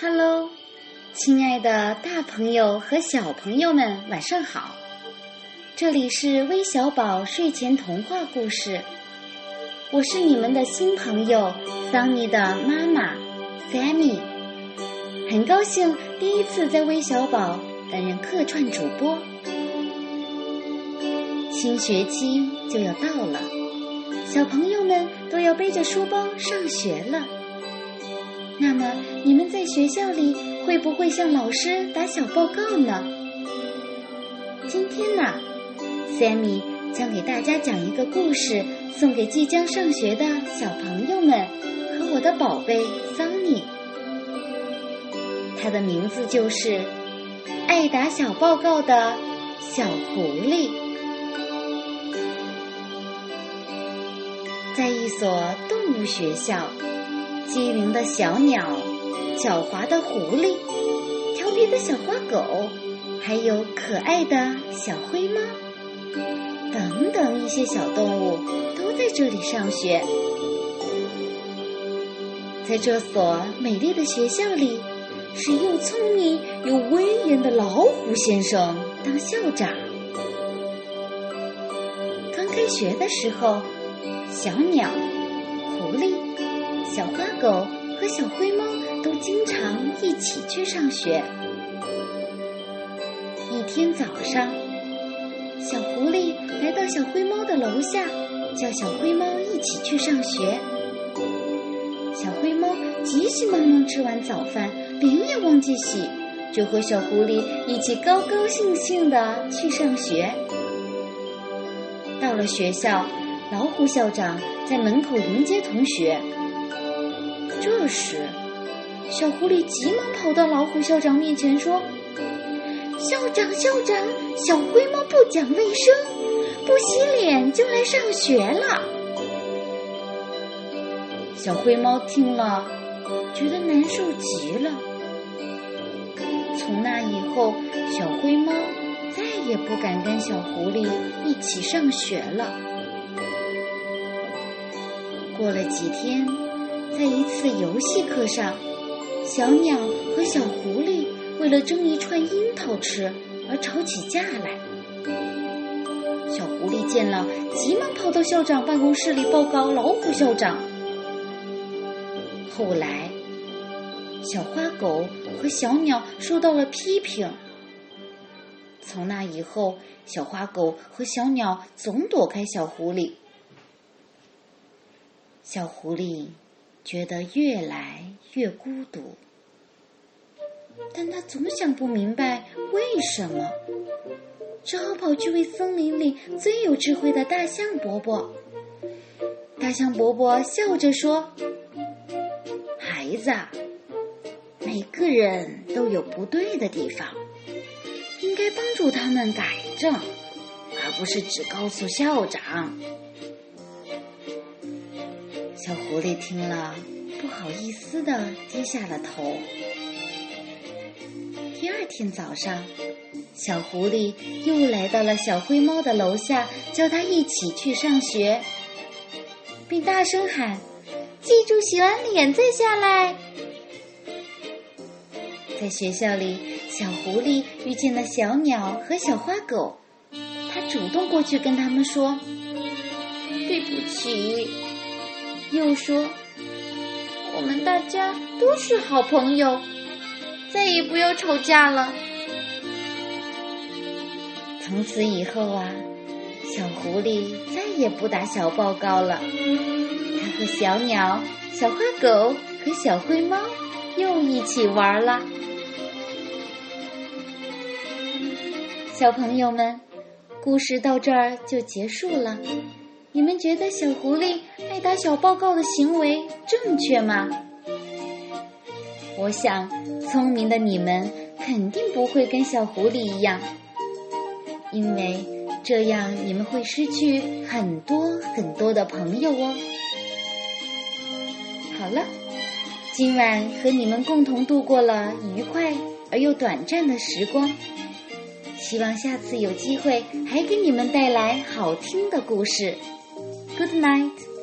Hello，亲爱的大朋友和小朋友们，晚上好！这里是微小宝睡前童话故事，我是你们的新朋友桑尼的妈妈 Sammy，很高兴第一次在微小宝担任客串主播。新学期就要到了，小朋友们都要背着书包上学了。那么，你们在学校里会不会向老师打小报告呢？今天呢，Sammy 将给大家讲一个故事，送给即将上学的小朋友们和我的宝贝桑尼。它的名字就是《爱打小报告的小狐狸》。在一所动物学校。机灵的小鸟，狡猾的狐狸，调皮的小花狗，还有可爱的小灰猫，等等一些小动物都在这里上学。在这所美丽的学校里，是又聪明又威严的老虎先生当校长。刚开学的时候，小鸟、狐狸。小花狗和小灰猫都经常一起去上学。一天早上，小狐狸来到小灰猫的楼下，叫小灰猫一起去上学。小灰猫急急忙忙吃完早饭，脸也忘记洗，就和小狐狸一起高高兴兴的去上学。到了学校，老虎校长在门口迎接同学。这时，小狐狸急忙跑到老虎校长面前说：“校长，校长，小灰猫不讲卫生，不洗脸就来上学了。”小灰猫听了，觉得难受极了。从那以后，小灰猫再也不敢跟小狐狸一起上学了。过了几天。在一次游戏课上，小鸟和小狐狸为了争一串樱桃吃而吵起架来。小狐狸见了，急忙跑到校长办公室里报告老虎校长。后来，小花狗和小鸟受到了批评。从那以后，小花狗和小鸟总躲开小狐狸。小狐狸。觉得越来越孤独，但他总想不明白为什么，只好跑去问森林里最有智慧的大象伯伯。大象伯伯笑着说：“孩子，每个人都有不对的地方，应该帮助他们改正，而不是只告诉校长。”小狐狸听了，不好意思的低下了头。第二天早上，小狐狸又来到了小灰猫的楼下，叫它一起去上学，并大声喊：“记住洗完脸再下来。”在学校里，小狐狸遇见了小鸟和小花狗，它主动过去跟他们说：“对不起。”又说：“我们大家都是好朋友，再也不要吵架了。”从此以后啊，小狐狸再也不打小报告了。它和小鸟、小花狗和小灰猫又一起玩了。小朋友们，故事到这儿就结束了。你们觉得小狐狸爱打小报告的行为正确吗？我想，聪明的你们肯定不会跟小狐狸一样，因为这样你们会失去很多很多的朋友哦。好了，今晚和你们共同度过了愉快而又短暂的时光，希望下次有机会还给你们带来好听的故事。Good night.